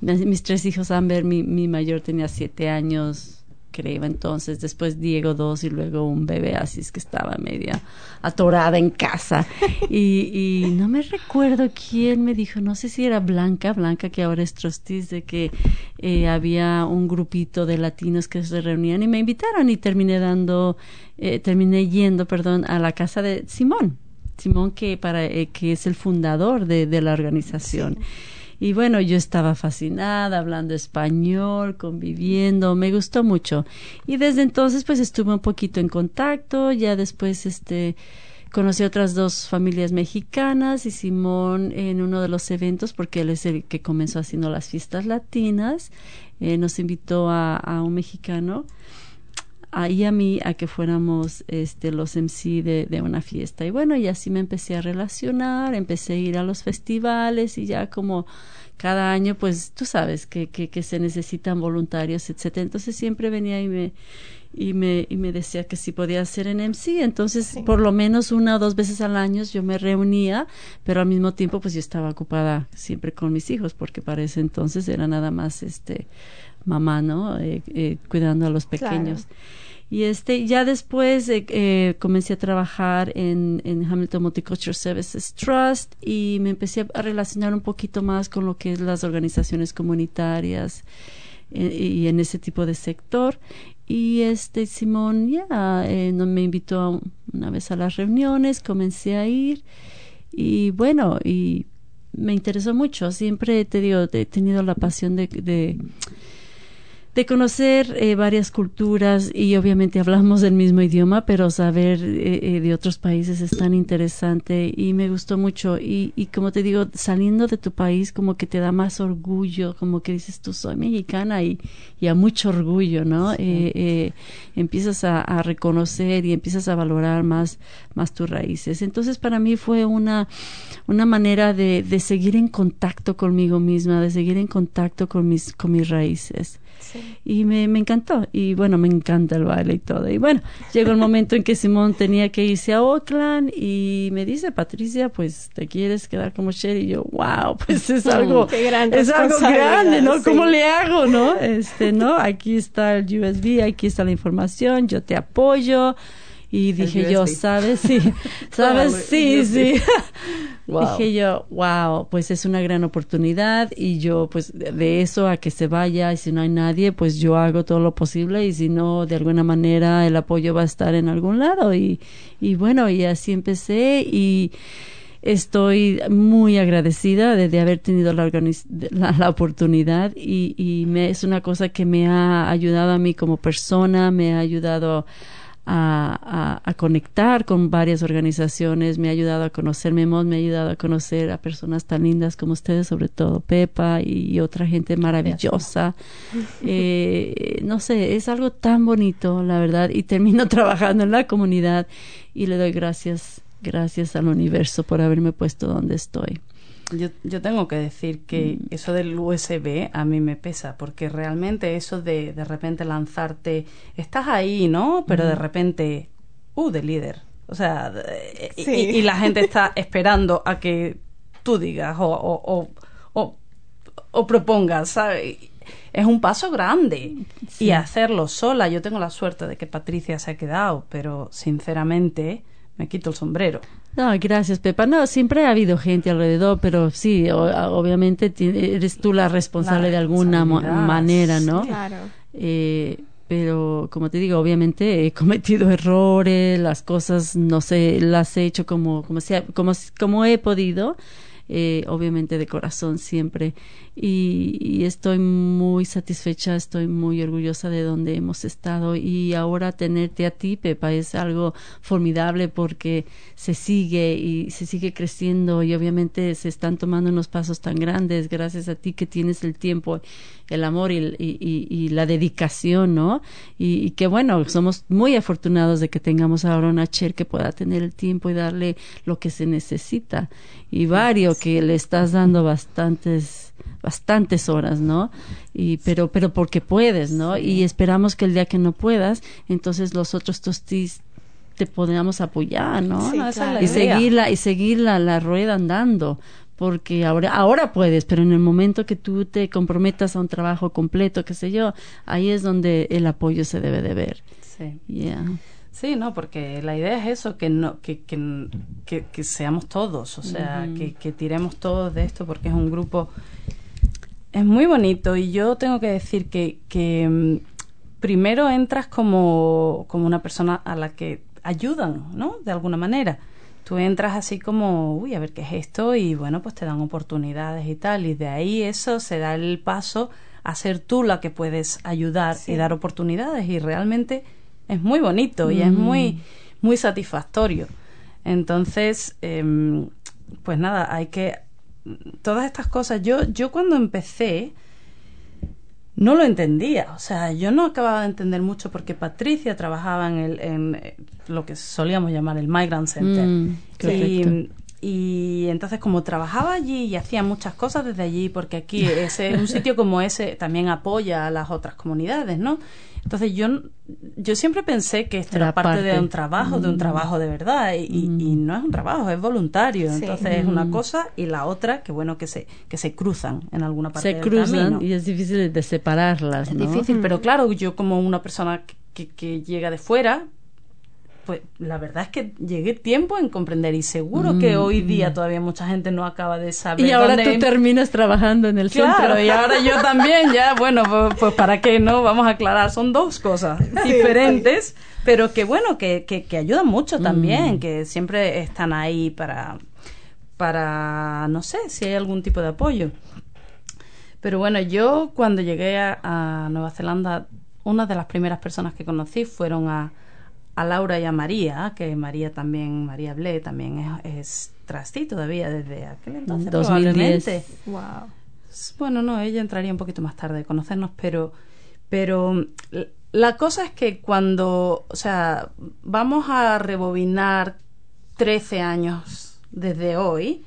mis tres hijos, Amber, mi, mi mayor tenía siete años, creo entonces, después Diego dos y luego un bebé, así es que estaba media atorada en casa. Y, y no me recuerdo quién me dijo, no sé si era Blanca, Blanca que ahora es trustees, de que eh, había un grupito de latinos que se reunían y me invitaron y terminé dando, eh, terminé yendo, perdón, a la casa de Simón. Simón que para eh, que es el fundador de, de la organización. Y bueno, yo estaba fascinada, hablando español, conviviendo, me gustó mucho. Y desde entonces pues estuve un poquito en contacto, ya después este conocí otras dos familias mexicanas y Simón en uno de los eventos, porque él es el que comenzó haciendo las fiestas latinas, eh, nos invitó a, un mexicano ahí a mí a que fuéramos este los MC de, de una fiesta y bueno y así me empecé a relacionar empecé a ir a los festivales y ya como cada año pues tú sabes que, que, que se necesitan voluntarios etcétera entonces siempre venía y me y me, y me decía que si podía hacer en MC, entonces Sí. por lo menos una o dos veces al año yo me reunía, pero al mismo tiempo pues yo estaba ocupada siempre con mis hijos, porque para ese entonces era nada más este mamá, ¿no? Eh, eh, cuidando a los Claro. Y este, ya después eh, comencé a trabajar en, en Hamilton Multicultural Services Trust y me empecé a relacionar un poquito más con lo que es las organizaciones comunitarias eh, y en ese tipo de sector. Y este Simón ya no me invitó a un- una vez a las reuniones, comencé a ir y bueno, y me interesó mucho. Siempre te digo, he tenido la pasión de, de de conocer eh, varias culturas y obviamente hablamos del mismo idioma, pero saber eh, eh, de otros países es tan interesante y me gustó mucho. Y, y como te digo, saliendo de tu país como que te da más orgullo, como que dices tú soy mexicana y, y a mucho orgullo, ¿no? Eh, eh, empiezas a, a reconocer y empiezas a valorar más, más tus raíces. Entonces para mí fue una, una manera de, de seguir en contacto conmigo misma, de seguir en contacto con mis, con mis raíces y me, me encantó. Y bueno me encanta el baile y todo. Y bueno llegó el momento en que Simón tenía que irse a Oakland y me dice Patricia pues te quieres quedar como Sherry y yo wow pues es algo es algo grande no sí. cómo le hago no este no aquí está el USB aquí está la información yo te apoyo y dije yo sabes sí sabes sí sí. Wow. Dije yo, wow, pues es una gran oportunidad y yo pues de- eso a que se vaya y si no hay nadie, pues yo hago todo lo posible y si no, de alguna manera el apoyo va a estar en algún lado y, y bueno, y así empecé y estoy muy agradecida de, de haber tenido la, la, la oportunidad y, y me, es una cosa que me ha ayudado a mí como persona, me ha ayudado a, a, a conectar con varias organizaciones, me ha ayudado a conocerme más, me ha ayudado a conocer a personas tan lindas como ustedes, sobre todo Pepa y, otra gente maravillosa. Eh, no sé, es algo tan bonito, la verdad, y termino trabajando en la comunidad y le doy gracias, gracias al universo por haberme puesto donde estoy. Yo, yo tengo que decir que Mm. eso del USB a mí me pesa, porque realmente eso de de repente lanzarte, estás ahí, ¿no? Pero Mm. de repente, uh, de líder. O sea, de- y- Sí. y, y la gente está esperando a que tú digas o, o, o, o, o propongas, ¿sabes? Es un paso grande y hacerlo sola. Yo tengo la suerte de que Patricia se ha quedado, pero sinceramente me quito el sombrero. No, gracias, Pepa. No, siempre ha habido gente alrededor, pero sí, obviamente eres tú la responsable de alguna manera, ¿no? Claro. Eh, pero como te digo, obviamente he cometido errores, las cosas no sé, las he hecho como como sea, como como he podido eh, obviamente de corazón siempre. Y, estoy muy satisfecha, estoy muy orgullosa de donde hemos estado y ahora tenerte a ti, Pepa, es algo formidable porque se sigue y se sigue creciendo y obviamente se están tomando unos pasos tan grandes gracias a ti que tienes el tiempo, el amor y, y, la dedicación, ¿no? Y, que bueno, somos muy afortunados de que tengamos ahora una Cher que pueda tener el tiempo y darle lo que se necesita. Y varios que le estás dando bastantes bastantes horas, ¿no? Y pero pero porque puedes, ¿no? Y esperamos que el día que no puedas, entonces los otros tostis te podamos apoyar, ¿no? y seguir y seguir la, rueda andando porque ahora ahora puedes, pero en el momento que tú te comprometas a un trabajo completo, qué sé yo, ahí es donde el apoyo se debe de ver. Sí. Sí, no, porque la idea es eso, que no, que, que, que, seamos todos, o sea, que, que tiremos todos de esto, porque es un grupo, es muy bonito y yo tengo que decir que, que mm, primero entras como, como una persona a la que ayudan, ¿no? De alguna manera. Tú entras así como, uy, a ver qué es esto y bueno, pues te dan oportunidades y tal, y de ahí eso se da el paso a ser tú la que puedes ayudar y dar oportunidades y realmente es muy bonito y es muy, mm. muy satisfactorio. Entonces, em, pues nada, hay que... Todas estas cosas, yo, yo cuando empecé no lo entendía, o sea, yo no acababa de entender mucho porque Patricia trabajaba en, el, en eh, lo que solíamos llamar el Migrant Center. Mm, y, y entonces como trabajaba allí y hacía muchas cosas desde allí, porque aquí ese, un sitio como ese también apoya a las otras comunidades, ¿no? Entonces yo, yo siempre pensé que esto era, parte, de un trabajo, de un mm. trabajo de verdad, y, mm. no es un trabajo, es voluntario. Entonces es una mm. cosa y la otra, que bueno, que se, que se cruzan en alguna parte se cruzan y es difícil de separarlas. Es difícil, pero claro, yo como una persona que, que llega de fuera, pues la verdad es que llegué tiempo en comprender y seguro que mm, hoy día mm. todavía mucha gente no acaba de saber. Y ahora tú terminas trabajando en el claro, y ahora yo también, ya, bueno, pues, pues, para qué no, vamos a aclarar, son dos cosas diferentes, pero que bueno, que, que, ayudan mucho también, mm. que siempre están ahí para, para, no sé, si hay algún tipo de apoyo. Pero bueno, yo cuando llegué a Nueva Zelanda, una de las primeras personas que conocí fueron a a Laura y a María, que María también, María Ble también es, es trastí todavía desde aquel entonces 2010. Wow. Bueno, no, ella entraría un poquito más tarde de conocernos, pero pero la cosa es que cuando, o sea, vamos a rebobinar 13 años desde hoy,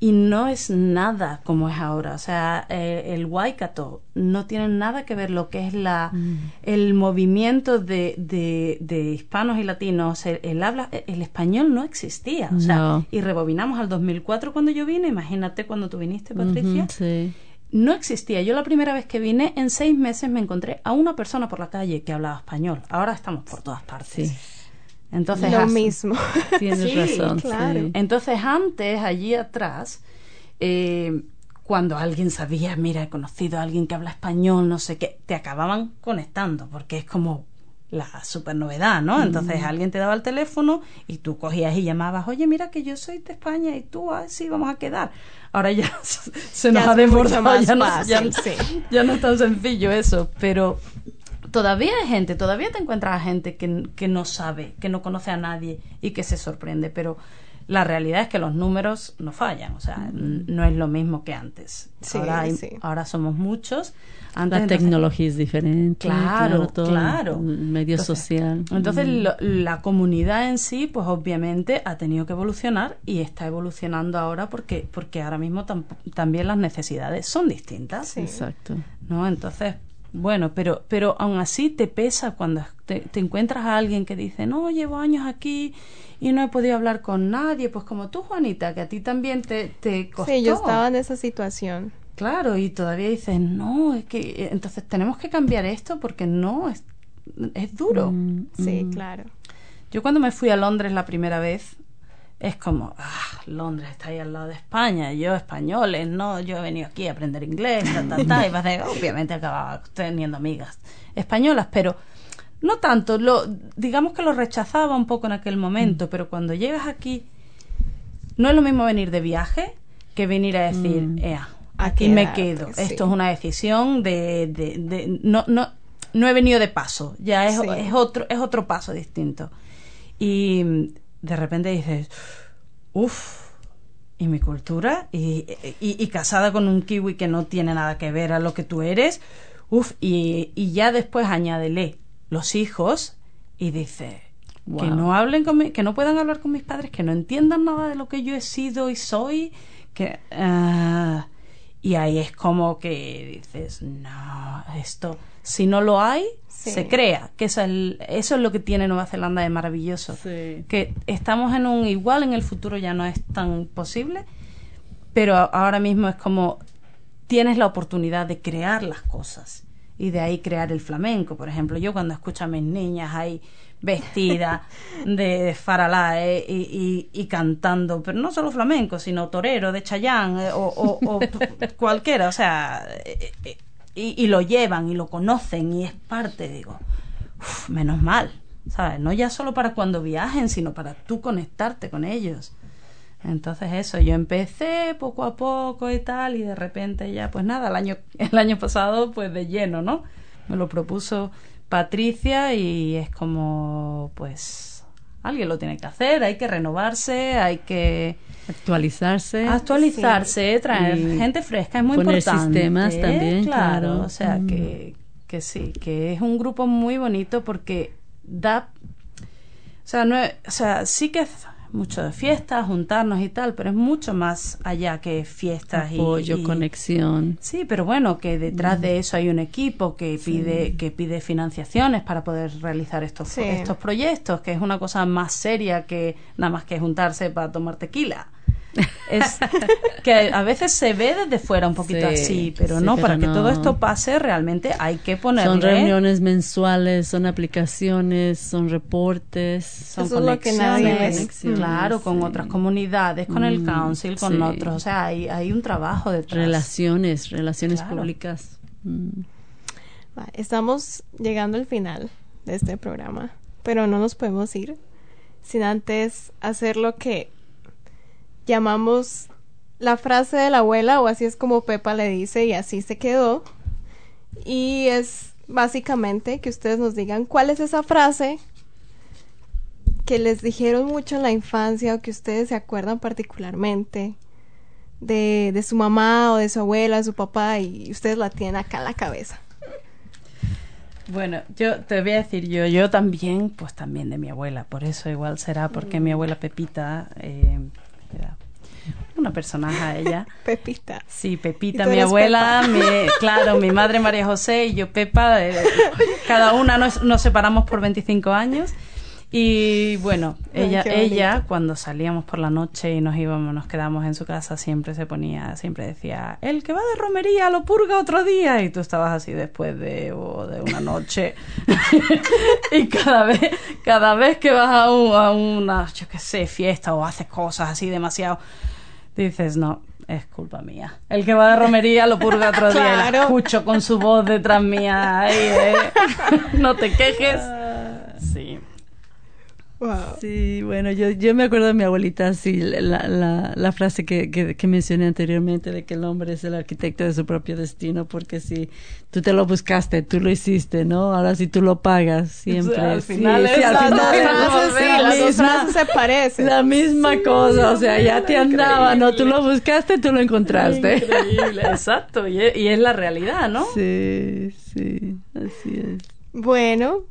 y no es nada como es ahora. O sea, eh, el Waikato no tiene nada que ver lo que es la mm. el movimiento de, de, hispanos y latinos. El, habla, el español no existía. O sea, y rebobinamos al 2004 cuando yo vine. Imagínate cuando tú viniste, Patricia. sí. No existía. Yo la primera vez que vine, en seis meses me encontré a una persona por la calle que hablaba español. Ahora estamos por todas partes. Sí. Entonces, lo mismo. Tienes razón. Claro. Entonces, antes, allí atrás, eh, cuando alguien sabía, mira, he conocido a alguien que habla español, no sé qué, te acababan conectando, porque es como la super novedad, ¿no? Entonces alguien te daba el teléfono y tú cogías y llamabas, oye, mira que yo soy de España y tú, ah, sí, vamos a quedar. Ahora ya se nos ha desbordado, ya, no, ya, ya no es tan sencillo eso, pero todavía hay gente, todavía te encuentras a gente que, que, no sabe, que no conoce a nadie y que se sorprende, pero la realidad es que los números no fallan, o sea, no es lo mismo que antes. ahora, ahora somos muchos. Antes, la tecnología es diferente. Claro, claro. medio social. Entonces, la comunidad en sí, pues obviamente ha tenido que evolucionar y está evolucionando ahora porque, porque ahora mismo también las necesidades son distintas. Exacto. ¿No? Entonces, bueno, pero, pero aún así te pesa cuando te, encuentras a alguien que dice, no, llevo años aquí y no he podido hablar con nadie, pues como tú, Juanita, que a ti también te, te costó. Sí, yo estaba en esa situación. Claro, y todavía dices, no, es que eh, entonces tenemos que cambiar esto porque no, es, es duro. Mm, sí, claro. Yo cuando me fui a Londres la primera vez, es como, ah, Londres está ahí al lado de España, yo españoles, no, yo he venido aquí a aprender inglés, ta, ta, ta, y obviamente acababa teniendo amigas españolas, pero no tanto, lo, digamos que lo rechazaba un poco en aquel momento, mm. pero cuando llegas aquí, no es lo mismo venir de viaje que venir a decir, mm. ea, aquí me quedo. Esto es una decisión de, de, de, no, no, no he venido de paso, ya es, es otro, es otro paso distinto. Y de repente dices, uff, ¿y mi cultura? Y, y, casada con un kiwi que no tiene nada que ver a lo que tú eres, uff, y, y ya después añádele los hijos y dice que no hablen con que no puedan hablar con mis padres, que no entiendan nada de lo que yo he sido y soy, que uh, y ahí es como que dices, no, esto, si no lo hay, se crea, que eso es, eso es lo que tiene Nueva Zelanda de maravilloso, que estamos en un igual, en el futuro ya no es tan posible, pero ahora mismo es como tienes la oportunidad de crear las cosas y de ahí crear el flamenco. Por ejemplo, yo cuando escucho a mis niñas ahí vestidas de faralae y, cantando, pero no solo flamenco, sino torero de Chayán eh, o, o, cualquiera, o sea, eh, eh, y, lo llevan y lo conocen y es parte, digo, menos mal, ¿sabes? No ya solo para cuando viajen, sino para tú conectarte con ellos. Entonces eso, yo empecé poco a poco y tal, y de repente ya, pues nada, el año, el año pasado, pues de lleno, ¿no? Me lo propuso Patricia y es como, pues, alguien lo tiene que hacer, hay que renovarse, hay que actualizarse, actualizarse, traer gente fresca es muy poner importante. sistemas también, claro, o sea que que sí, que es un grupo muy bonito porque da, o sea, no, o sea, sí que mucho de fiestas, juntarnos y tal, pero es mucho más allá que fiestas Apoyo, y, conexión. Sí, pero bueno, que detrás de eso hay un equipo que pide que pide financiaciones para poder realizar estos estos proyectos, que es una cosa más seria que nada más que juntarse para tomar tequila es que a veces se ve desde fuera un poquito así, pero no, para que todo esto pase realmente hay que ponerle... Son reuniones mensuales, son aplicaciones, son reportes, son conexiones. Claro, con otras comunidades, con el mm, council, con otros, o sea, hay, hay un trabajo detrás. Relaciones, relaciones públicas. Mm. Estamos llegando al final de este programa, pero no nos podemos ir sin antes hacer lo que llamamos la frase de la abuela, o así es como Pepa le dice, y así se quedó. Y es básicamente que ustedes nos digan cuál es esa frase que les dijeron mucho en la infancia o que ustedes se acuerdan particularmente de, de su mamá o de su abuela, de su papá, y ustedes la tienen acá en la cabeza. Bueno, yo te voy a decir yo, yo también, pues también de mi abuela, por eso igual será porque mi abuela Pepita eh, una personaje ella. Pepita. Sí, Pepita, mi abuela, mi, claro, mi madre María José y yo Pepa, eh, cada una nos, nos, separamos por 25 años. Y bueno, ella, ella cuando salíamos por la noche y nos íbamos, nos quedamos en su casa, siempre se ponía, siempre decía, el que va de romería lo purga otro día. Y tú estabas así después de, de una noche. y cada vez, cada vez que vas a, a una, yo qué sé, fiesta o haces cosas así demasiado dices, no, es culpa mía. El que va de romería lo purga otro día. Lo escucho con su voz detrás mía. Eh. no te quejes. Sí. Sí, bueno, yo, yo me acuerdo de mi abuelita, sí, la, la, la frase que, que, mencioné anteriormente de que el hombre es el arquitecto de su propio destino, porque si tú te lo buscaste, tú lo hiciste, ¿no? Ahora si tú lo pagas, siempre. al final, sí, al final se parecen. La misma cosa, o sea, ya te andaba, ¿no? Tú lo buscaste, tú lo encontraste. Increíble, exacto, y es, y es la realidad, ¿no? Sí, sí, así es. Bueno,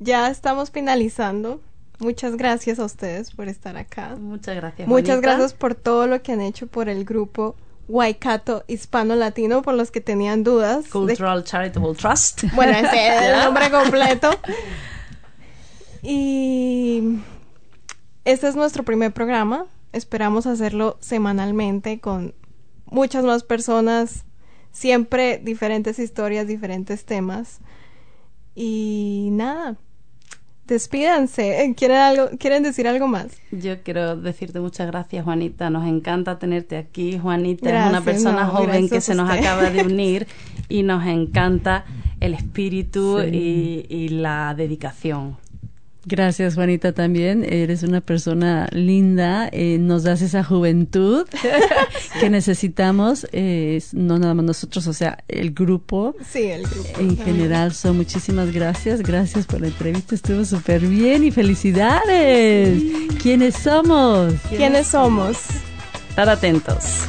ya estamos finalizando. Muchas gracias a ustedes por estar acá. Muchas gracias. Muchas gracias por todo lo que han hecho por el grupo Waikato Hispano Latino, por los que tenían dudas. Cultural Charitable Trust. Bueno, ese es el nombre completo. Y este es nuestro primer programa. Esperamos hacerlo semanalmente con muchas más personas, siempre diferentes historias, diferentes temas. Y nada, despídanse. ¿Quieren, algo, ¿Quieren decir algo más? Yo quiero decirte muchas gracias, Juanita. Nos encanta tenerte aquí. Juanita es una persona joven que se nos acaba de unir y nos encanta el espíritu y, y la dedicación. Gracias, Juanita, también. Eres una persona linda, eh, nos das esa juventud que necesitamos, eh, no nada más nosotros, o sea, el grupo. Sí, el grupo. En general, son muchísimas gracias. Gracias por la entrevista, estuvo súper bien y felicidades. ¿Quiénes somos? ¿Quiénes somos? Estar atentos.